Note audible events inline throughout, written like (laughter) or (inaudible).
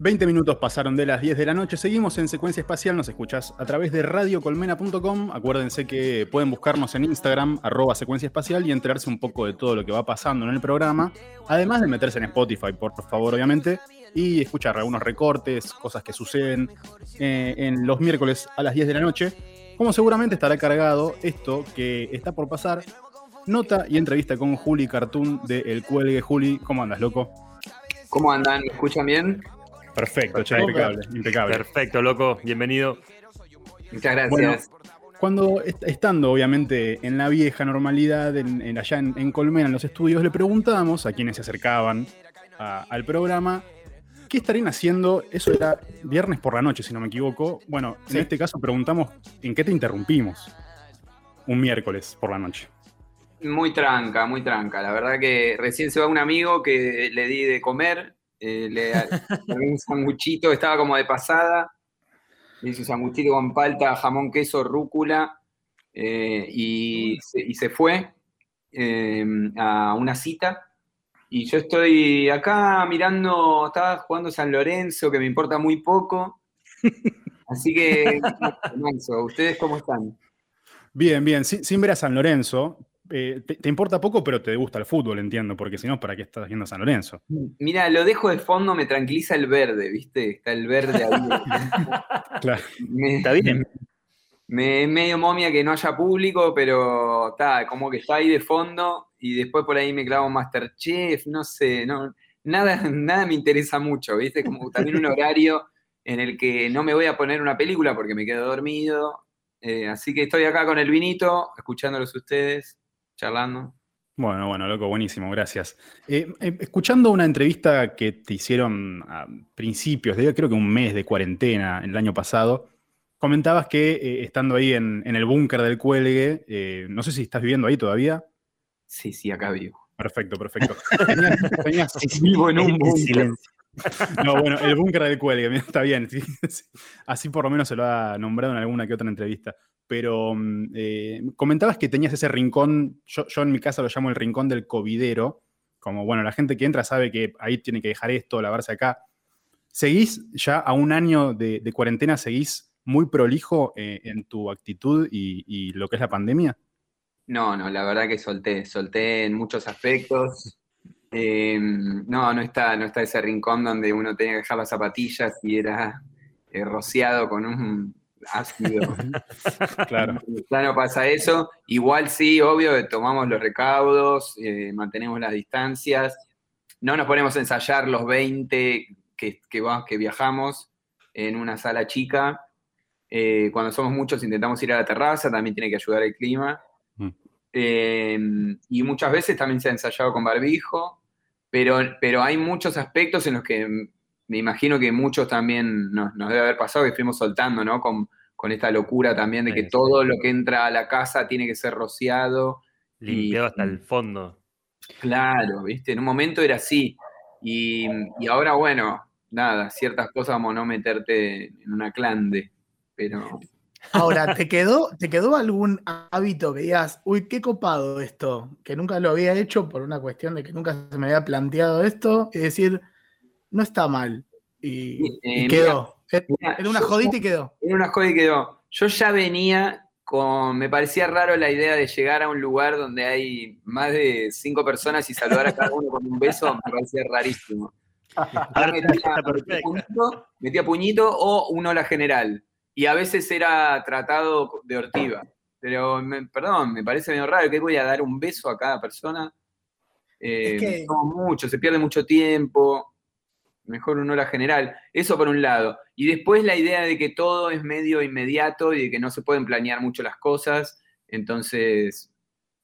20 minutos pasaron de las 10 de la noche. Seguimos en Secuencia Espacial. Nos escuchás a través de radiocolmena.com. Acuérdense que pueden buscarnos en Instagram, arroba Secuencia Espacial, y enterarse un poco de todo lo que va pasando en el programa. Además de meterse en Spotify, por favor, obviamente, y escuchar algunos recortes, cosas que suceden eh, en los miércoles a las 10 de la noche. Como seguramente estará cargado esto que está por pasar. Nota y entrevista con Juli Cartoon de El Cuelgue. Juli, ¿cómo andas, loco? ¿Cómo andan? ¿Me escuchan bien? Perfecto, impecable, impecable. Perfecto, loco, bienvenido. Muchas gracias. cuando estando obviamente en la vieja normalidad, en, allá en, Colmena, en los estudios, le preguntábamos a quienes se acercaban al programa qué estarían haciendo. Eso era viernes por la noche, si no me equivoco. Bueno, en este caso preguntamos en qué te interrumpimos un miércoles por la noche. Muy tranca, muy tranca. La verdad que recién se va un amigo que le di de comer eh, le, (laughs) un sanguchito, estaba como de pasada, le hice un sanguchito con palta, jamón, queso, rúcula, eh, y, se, fue em, a una cita. Y yo estoy acá mirando, estaba jugando San Lorenzo, que me importa muy poco. Así que, (laughs) ¿ustedes cómo están? Bien, bien, sin ver a San Lorenzo, eh, te, importa poco, pero te gusta el fútbol, entiendo, porque si no, ¿para qué estás haciendo San Lorenzo? Mira, lo dejo de fondo, me tranquiliza el verde, ¿viste? Está el verde ahí. (laughs) claro. está bien. Me es medio momia que no haya público, pero está, como que está ahí de fondo y después por ahí me clavo Masterchef, no sé, no, nada, nada me interesa mucho, ¿viste? Como también un horario en el que no me voy a poner una película porque me quedo dormido. Eh, así que estoy acá con el vinito, escuchándolos ustedes charlando. Bueno, bueno, loco, buenísimo, gracias. Eh, eh, escuchando una entrevista que te hicieron a principios, de creo que un mes de cuarentena el año pasado, comentabas que eh, estando ahí en, el búnker del cuelgue, no sé si estás viviendo ahí todavía. Sí, sí, acá vivo. Perfecto, perfecto. (laughs) vivo en un búnker. No, bueno, el búnker del cuelgue, (laughs) está bien. Así por lo menos se lo ha nombrado en alguna que otra entrevista pero mm, eh, comentabas que tenías ese rincón, yo, en mi casa lo llamo el rincón del covidero, como, bueno, la gente que entra sabe que ahí tiene que dejar esto, lavarse acá. ¿Seguís ya a un año de, cuarentena, seguís muy prolijo eh, en tu actitud y, lo que es la pandemia? No, no, la verdad que solté, solté en muchos aspectos. Em, no, no está, no está ese rincón donde uno tenía que dejar las zapatillas y era eh, rociado con un ácido. (laughs) claro. Ya no pasa eso. Igual sí, obvio, tomamos los recaudos, eh, mantenemos las distancias. No nos ponemos a ensayar los 20 que, que, viajamos en una sala chica. Eh, cuando somos muchos intentamos ir a la terraza, también tiene que ayudar el clima. Mm. Eh, y muchas veces también se ha ensayado con barbijo, pero, pero hay muchos aspectos en los que me imagino que muchos también nos, debe haber pasado que fuimos soltando, ¿no? Con, esta locura también de que todo lo que entra a la casa tiene que ser rociado. Limpiado hasta el fondo. Claro, ¿viste? En un momento era así. Y, ahora, bueno, nada, ciertas cosas como no meterte en una clande, pero... Ahora, ¿te quedó, ¿te quedó algún hábito que digas, uy, qué copado esto, que nunca lo había hecho por una cuestión de que nunca se me había planteado esto? Es decir, no está mal. Y, eh, quedó. era una jodita y quedó. Era una jodita y quedó. Yo ya venía con. Me parecía raro la idea de llegar a un lugar donde hay más de cinco personas y saludar a cada uno con un beso. Me parecía rarísimo. (laughs) metía, puñito, o un hola general. Y a veces era tratado de ortiva. Pero, perdón, me parece medio raro que voy a dar un beso a cada persona. Eh, no mucho, se pierde mucho tiempo mejor una hora general. Eso por un lado. Y después la idea de que todo es medio inmediato y de que no se pueden planear mucho las cosas. Entonces,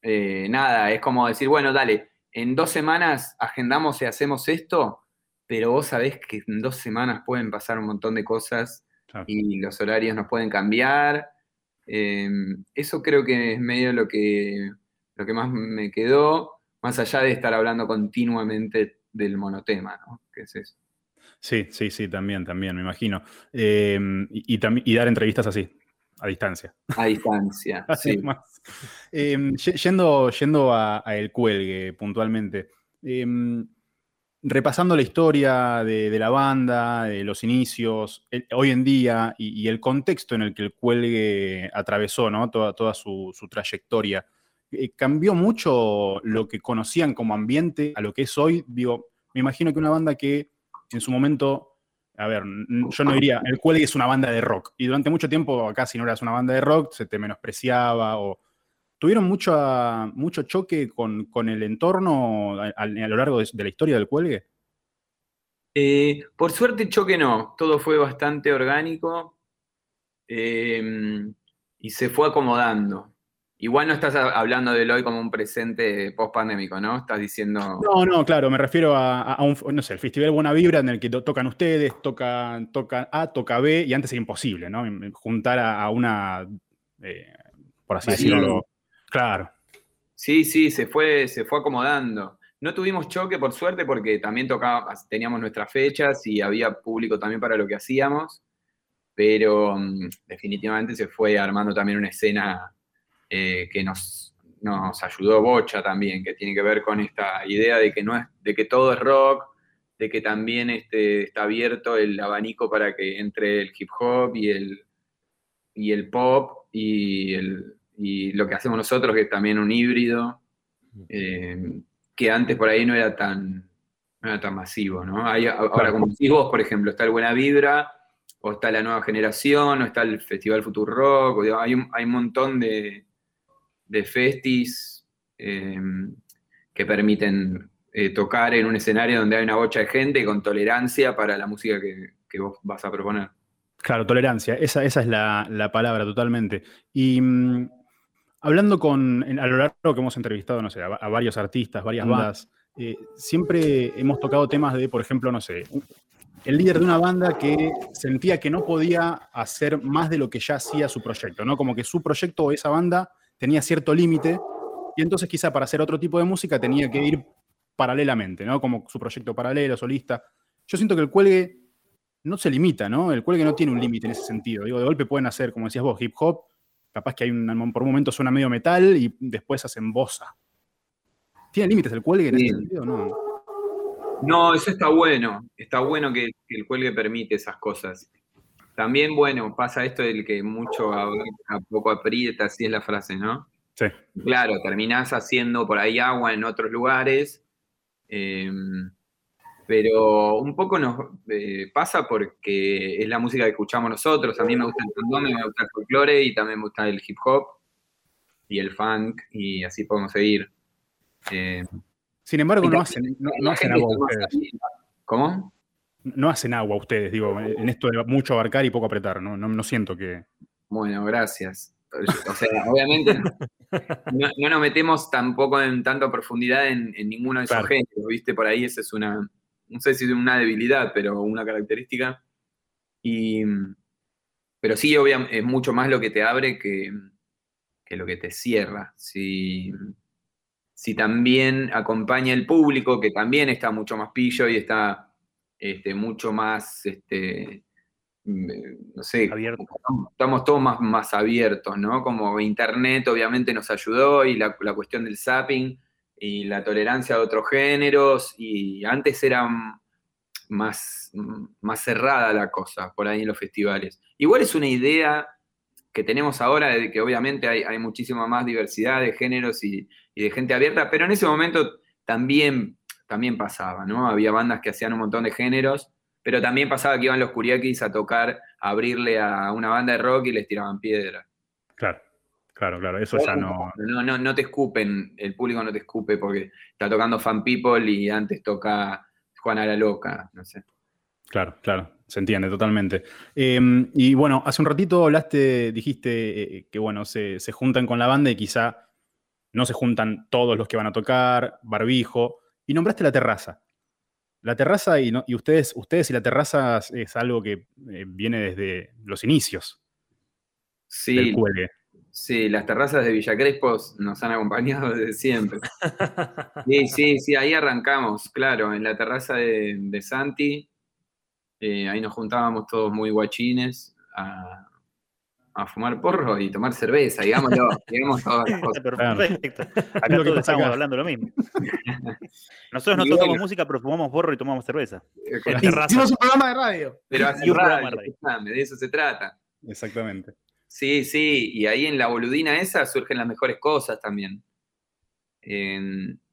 eh, nada, es como decir, bueno, dale, en dos semanas agendamos y hacemos esto, pero vos sabés que en dos semanas pueden pasar un montón de cosas y los horarios nos pueden cambiar. Em, eso creo que es medio lo que, lo que más me quedó, más allá de estar hablando continuamente del monotema, ¿no? Es eso. Sí, sí, sí, también, también, me imagino. Em, y, y, dar entrevistas así, a distancia. A distancia, (laughs) sí. Em, yendo yendo a, El Cuelgue puntualmente, em, repasando la historia de, la banda, de los inicios, hoy en día y, el contexto en el que el cuelgue atravesó, ¿no? Toda, toda su, trayectoria. Eh, ¿Cambió mucho lo que conocían como ambiente a lo que es hoy? Digo, me imagino que una banda que en su momento, a ver, yo no diría, el cuelgue es una banda de rock. Y durante mucho tiempo, acá si no eras una banda de rock, se te menospreciaba o ¿Tuvieron mucho, mucho choque con, el entorno a, lo largo de, la historia del cuelgue? Eh, por suerte choque no, todo fue bastante orgánico em, y se fue acomodando. Igual no estás hablando del hoy como un presente post-pandémico, ¿no? Estás diciendo... No, no, claro, me refiero a, un, no sé, el Festival Buena Vibra en el que tocan ustedes, tocan, toca A, toca B, y antes era imposible, ¿no? Juntar a, una, eh, por así decirlo, Claro. Sí, sí, se fue, se fue acomodando. No tuvimos choque, por suerte, porque también tocaba, teníamos nuestras fechas y había público también para lo que hacíamos, pero mm, definitivamente se fue armando también una escena eh, que nos, nos ayudó Bocha también, que tiene que ver con esta idea de que, no es, de que todo es rock, de que también este, está abierto el abanico para que entre el hip hop y el, y el pop y el, y lo que hacemos nosotros, que es también un híbrido, eh, que antes por ahí no era tan, tan masivo, ¿no? ahora, como decís vos, por ejemplo, está el Buena Vibra, o está la nueva generación, o está el Festival Future Rock, hay, un, hay un montón de, de festis eh, que permiten eh, tocar en un escenario donde hay una bocha de gente con tolerancia para la música que, vos vas a proponer. Claro, tolerancia, esa, esa es la, la, palabra totalmente. Y mm, Hablando con, a lo largo que hemos entrevistado, no sé, a, varios artistas, varias bandas, eh, siempre hemos tocado temas de, por ejemplo, no sé, el líder de una banda que sentía que no podía hacer más de lo que ya hacía su proyecto, ¿no? Como que su proyecto o esa banda tenía cierto límite y entonces quizá para hacer otro tipo de música tenía que ir paralelamente, ¿no? Como su proyecto paralelo, solista. Yo siento que el cuelgue no se limita, ¿no? El cuelgue no tiene un límite en ese sentido. Digo, de golpe pueden hacer, como decías vos, hip hop, Capaz que hay un, por un momento suena medio metal y después hacen bosa. ¿Tiene límites el cuelgue en ese sentido no? No, eso está bueno. Está bueno que, el cuelgue permite esas cosas. También, bueno, pasa esto del que mucho a, poco aprieta, así es la frase, ¿no? Sí. Claro, terminás haciendo por ahí agua en otros lugares. Eh, pero un poco nos eh, pasa porque es la música que escuchamos nosotros. A mí me gusta el candombe, me gusta el folclore y también me gusta el hip hop y el funk y así podemos seguir. Eh, Sin embargo, no hacen, no, hacen agua ustedes. ¿Cómo? No hacen agua ustedes, digo, en esto de mucho abarcar y poco apretar, ¿no? No, siento que... Bueno, gracias. O sea, obviamente no, nos metemos tampoco en tanta profundidad en, ninguno de esos géneros, ¿viste? Por ahí esa es una, no sé si es una debilidad, pero una característica. Y, pero sí, obviamente, es mucho más lo que te abre que, lo que te cierra. Si, si, también acompaña el público, que también está mucho más pillo y está este, mucho más, este, no sé, estamos todos más, más abiertos, ¿no? Como Internet obviamente nos ayudó y la, la cuestión del zapping y la tolerancia a otros géneros, y antes era más, más cerrada la cosa por ahí en los festivales. Igual es una idea que tenemos ahora de que obviamente hay, muchísima más diversidad de géneros y, de gente abierta, pero en ese momento también, también pasaba, ¿no? Había bandas que hacían un montón de géneros, pero también pasaba que iban los Curiakis a tocar, a abrirle a una banda de rock y les tiraban piedra. Claro. Claro, claro, eso ya no... no... No, te escupen, el público no te escupe porque está tocando Fan People y antes toca Juana la Loca, no sé. Claro, claro, se entiende totalmente. Em, y bueno, hace un ratito hablaste, dijiste eh, que bueno, se, juntan con la banda y quizá no se juntan todos los que van a tocar, barbijo, y nombraste la terraza. La terraza y, y ustedes, ustedes y la terraza es algo que eh, viene desde los inicios sí, del Sí, las terrazas de Villa Crespo nos han acompañado desde siempre. (laughs) Sí, sí, sí, ahí arrancamos, claro, en la terraza de, Santi. Eh, ahí nos juntábamos todos muy guachines a, a fumar porro y tomar cerveza, digámoslo, (laughs) digamos todas las cosas. Perfecto. Acá todos estamos hablando lo mismo. (laughs) Nosotros no tocamos música, pero fumamos porro y tomamos cerveza. Hicimos un programa de radio. Pero así un programa de radio. De eso se trata. Exactamente. Sí, sí, y ahí en la boludina esa surgen las mejores cosas también.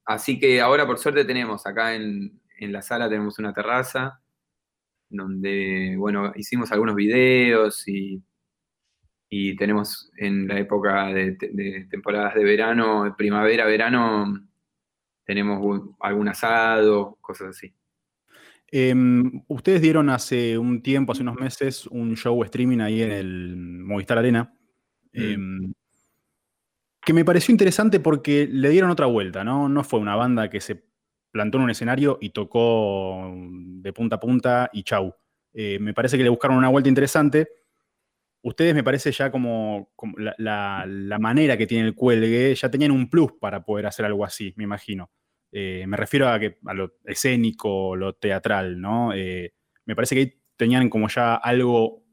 así que ahora por suerte tenemos acá en, en la sala tenemos una terraza donde, bueno, hicimos algunos videos y y tenemos en la época de, temporadas de verano, primavera, verano, tenemos algún asado, cosas así. Em, ustedes dieron hace un tiempo, hace unos meses, un show streaming ahí en el Movistar Arena, mm. em, que me pareció interesante porque le dieron otra vuelta, ¿no? No fue una banda que se plantó en un escenario y tocó de punta a punta y chau. Eh, me parece que le buscaron una vuelta interesante ustedes me parece ya como, la, manera que tiene el cuelgue, ya tenían un plus para poder hacer algo así, me imagino. Eh, me refiero a, lo escénico, lo teatral, ¿no? Eh, me parece que ahí tenían como ya algo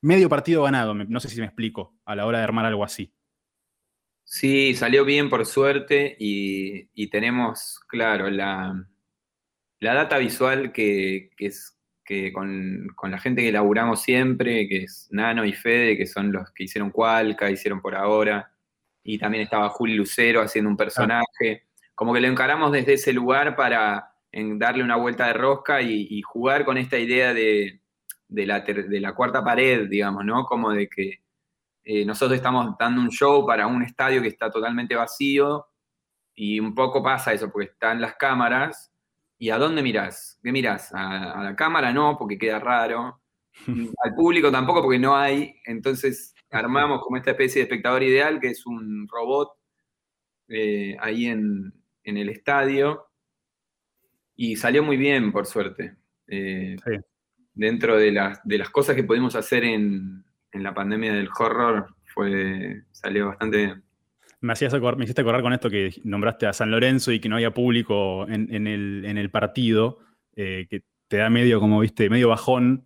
medio partido ganado, no sé si me explico, a la hora de armar algo así. Sí, salió bien por suerte y, tenemos, claro, la, data visual que, es, que con, la gente que laburamos siempre, que es Nano y Fede, que son los que hicieron Cualca, hicieron por ahora, y también estaba Juli Lucero haciendo un personaje, como que lo encaramos desde ese lugar para darle una vuelta de rosca y, jugar con esta idea de, la de, la, cuarta pared, digamos, ¿no? Como de que eh, nosotros estamos dando un show para un estadio que está totalmente vacío y un poco pasa eso, porque están las cámaras ¿Y a dónde mirás? ¿Qué mirás? A, la cámara no, porque queda raro. (laughs) Al público tampoco, porque no hay. Entonces armamos como esta especie de espectador ideal, que es un robot eh, ahí en, el estadio. Y salió muy bien, por suerte. Eh, dentro de las, de las cosas que pudimos hacer en, en la pandemia del horror, fue, salió bastante bien. Me, hacías me hiciste acordar con esto que nombraste a San Lorenzo y que no había público en, el, partido, eh, que te da medio, como viste, medio bajón.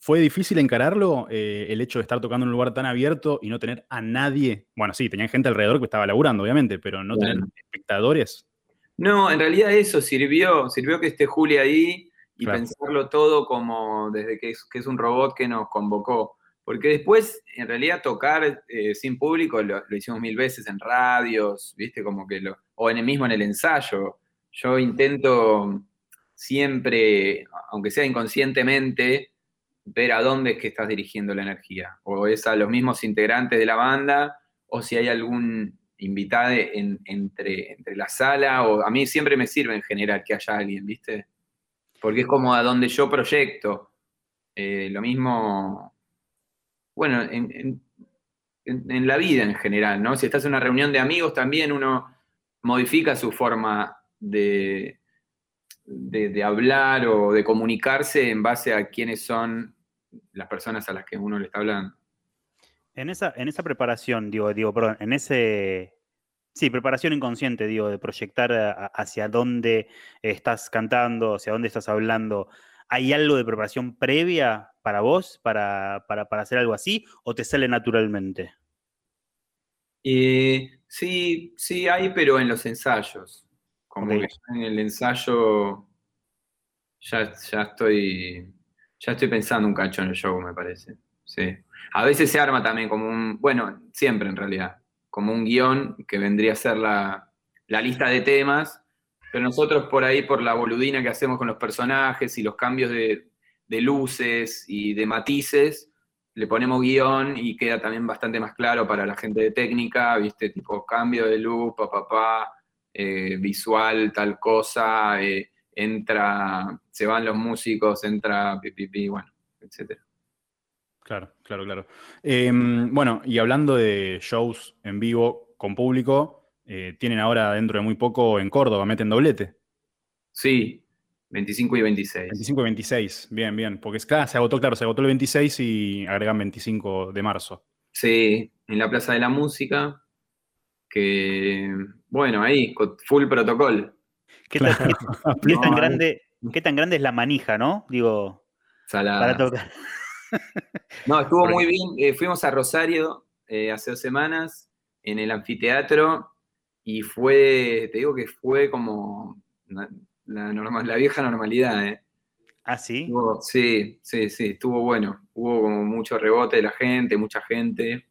¿Fue difícil encararlo eh, el hecho de estar tocando en un lugar tan abierto y no tener a nadie? Bueno, sí, tenían gente alrededor que estaba laburando, obviamente, pero no tener espectadores. No, en realidad eso sirvió, sirvió que esté Juli ahí y pensarlo todo como desde que que es un robot que nos convocó. Porque después, en realidad, tocar eh, sin público lo, hicimos mil veces en radios, ¿viste? Como que lo. O en el mismo en el ensayo. Yo intento siempre, aunque sea inconscientemente, ver a dónde es que estás dirigiendo la energía. O es a los mismos integrantes de la banda, o si hay algún invitado entre, entre la sala, o a mí siempre me sirve en general que haya alguien, ¿viste? Porque es como a donde yo proyecto. Eh, lo mismo bueno, en, la vida en general, ¿no? Si estás en una reunión de amigos, también uno modifica su forma de, de, hablar o de comunicarse en base a quiénes son las personas a las que uno le está hablando. En esa, en esa preparación, digo, digo, perdón, en ese, sí, preparación inconsciente, digo, de proyectar hacia dónde estás cantando, hacia dónde estás hablando, ¿hay algo de preparación previa para vos, para, hacer algo así, o te sale naturalmente? Eh, sí, sí hay, pero en los ensayos. Como que en el ensayo ya, ya estoy ya estoy pensando un cacho en el show, me parece. Sí. A veces se arma también como un, bueno, siempre en realidad, como un guion que vendría a ser la, la lista de temas, pero nosotros por ahí, por la boludina que hacemos con los personajes y los cambios de, de luces y de matices, le ponemos guion y queda también bastante más claro para la gente de técnica, ¿viste? Tipo cambio de luz, papá, pa, eh, visual, tal cosa, eh, entra, se van los músicos, entra pipipi, bueno, etc. Claro, claro, claro. Em, bueno, y hablando de shows en vivo con público, eh, tienen ahora dentro de muy poco en Córdoba, meten doblete. Sí, 25 y 26. 25 y 26, bien, bien. Porque claro, se agotó, claro, se agotó el 26 y agregan 25 de marzo. Sí, en la Plaza de la Música, que, bueno, ahí, full protocolo. ¿Qué, tan, (laughs) grande, ¿Qué tan grande es la manija, no? Digo, para tocar. No, estuvo muy bien. Eh, fuimos a Rosario eh, hace dos semanas en el anfiteatro y fue, te digo que fue como la, normal, la vieja normalidad. ¿eh? ¿Ah, sí? sí, sí, sí, estuvo bueno. Hubo como mucho rebote de la gente, mucha gente.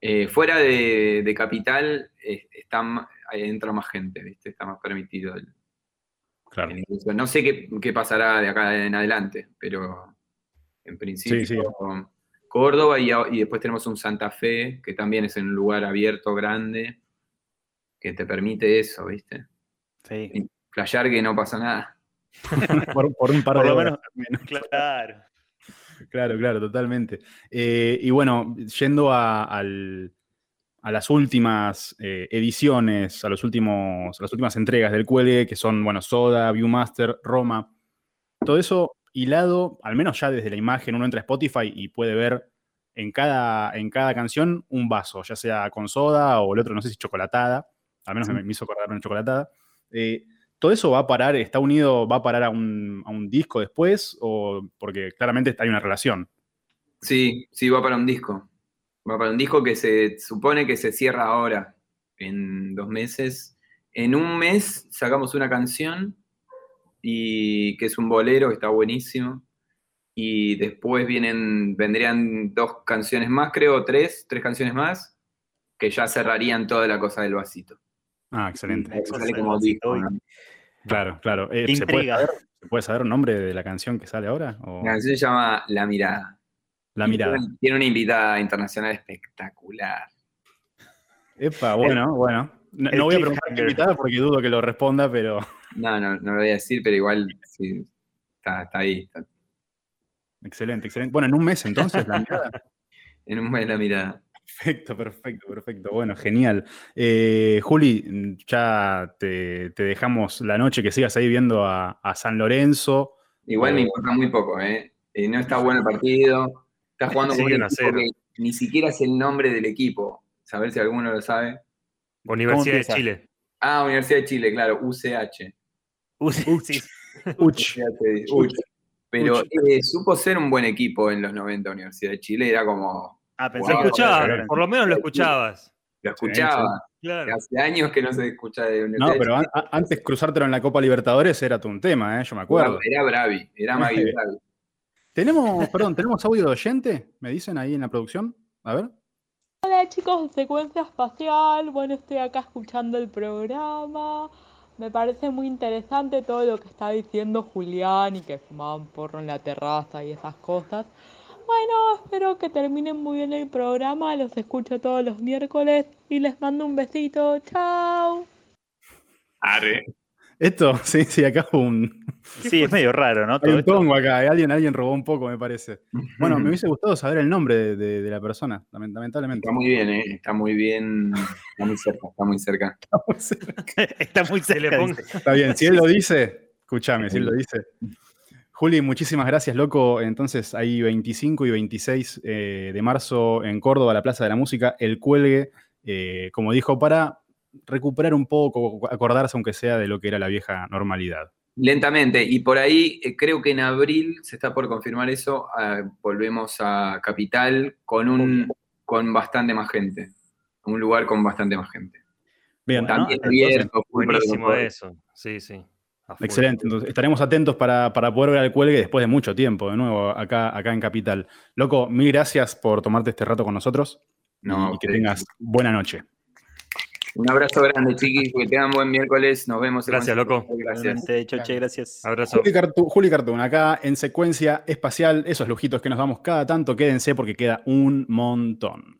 Eh, fuera de, Capital está, entra más gente, ¿viste? Está más permitido. claro. no sé qué, qué pasará de acá en adelante, pero en principio. Córdoba y, después tenemos un Santa Fe, que también es en un lugar abierto, grande, que te permite eso, ¿viste? Sí. Playar que no pasa nada. (laughs) por, un par de lo menos, Claro. Claro, claro, totalmente. Eh, y bueno, yendo a, las últimas eh, ediciones, a, los últimos, a las últimas entregas del Cuelgue, que son, bueno, Soda, Viewmaster, Roma, todo eso hilado, al menos ya desde la imagen, uno entra a Spotify y puede ver en cada, en cada canción un vaso, ya sea con soda o el otro, no sé si chocolatada, al menos me, hizo acordar una chocolatada. Eh, ¿Todo eso va a parar, está unido, va a parar a un, disco después? O porque claramente hay una relación. Sí, sí, va para un disco. Va para un disco que se supone que se cierra ahora, en dos meses. En un mes sacamos una canción y que es un bolero está buenísimo. Y después vienen, vendrían dos canciones más, creo, tres, tres canciones más, que ya cerrarían toda la cosa del vasito. Ah, excelente. Sale como disco, Claro, claro. Eh, ¿se, puede saber, ¿se, puede saber, el nombre de la canción que sale ahora? La canción se llama La Mirada. La Mirada. Tiene, una invitada internacional espectacular. Epa, bueno, bueno. No, voy a preguntar qué invitada porque dudo que lo responda, pero. No, no, no lo voy a decir, pero igual sí, está, ahí. Excelente, excelente. Bueno, en un mes entonces la mirada. (laughs) en un mes la mirada. Perfecto, perfecto, perfecto. Bueno, genial. Eh, Juli, ya te, dejamos la noche que sigas ahí viendo a, San Lorenzo. Igual me importa muy poco, ¿eh? ¿eh? No está bueno el partido. Está (laughs) jugando con un equipo ni siquiera es el nombre del equipo. Saber si alguno lo sabe. Universidad de Chile. Ah, Universidad de Chile, claro, UCH. (laughs) UCH. Uch. Pero eh, supo ser un buen equipo en los 90 Universidad de Chile, era como... Ah, pensé que escuchabas, por lo menos lo escuchabas. Lo escuchaba. Claro. Hace años que no se escucha de Universidad No, pero antes cruzártelo en la Copa Libertadores era todo un tema, ¿eh? yo me acuerdo. Era, Bravi, era Magui Bravi. Tenemos, perdón, ¿tenemos audio de oyente? ¿Me dicen ahí en la producción? A ver. Hola chicos de Secuencia Espacial, bueno estoy acá escuchando el programa, me parece muy interesante todo lo que está diciendo Julián y que fumaban porro en la terraza y esas cosas. Bueno, espero que terminen muy bien el programa, los escucho todos los miércoles y les mando un besito, chao. Arre. Esto, (laughs) sí, sí, acá un. Sí, es medio raro, ¿no? Hay un tongo acá, alguien, alguien robó un poco, me parece. Bueno, me hubiese gustado saber el nombre de, la persona, lamentablemente. Está muy bien, ¿eh? Está muy bien. Está muy cerca, está muy cerca. Está muy cerca. está bien, si él lo dice, escúchame, si él lo dice. Juli, muchísimas gracias, loco. Entonces, ahí 25 y 26 eh, de marzo en Córdoba, la Plaza de la Música, el cuelgue, eh, como dijo, para recuperar un poco, acordarse aunque sea de lo que era la vieja normalidad. Lentamente, y por ahí eh, creo que en abril se está por confirmar eso, ah, volvemos a Capital con, un, con bastante más gente, un lugar con bastante más gente. Bien, también abierto, buenísimo eso, sí, sí. Excelente, entonces estaremos atentos para, poder ver al cuelgue después de mucho tiempo, de nuevo, acá, acá en Capital. Loco, mil gracias por tomarte este rato con nosotros no, y que tengas buena noche. Un abrazo grande, chiquis, que tengan buen miércoles. Nos vemos. Gracias, loco. Gracias. Choche, gracias. Abrazo. Juli, Cartoon, acá en secuencia espacial, esos lujitos que nos damos cada tanto, quédense porque queda un montón.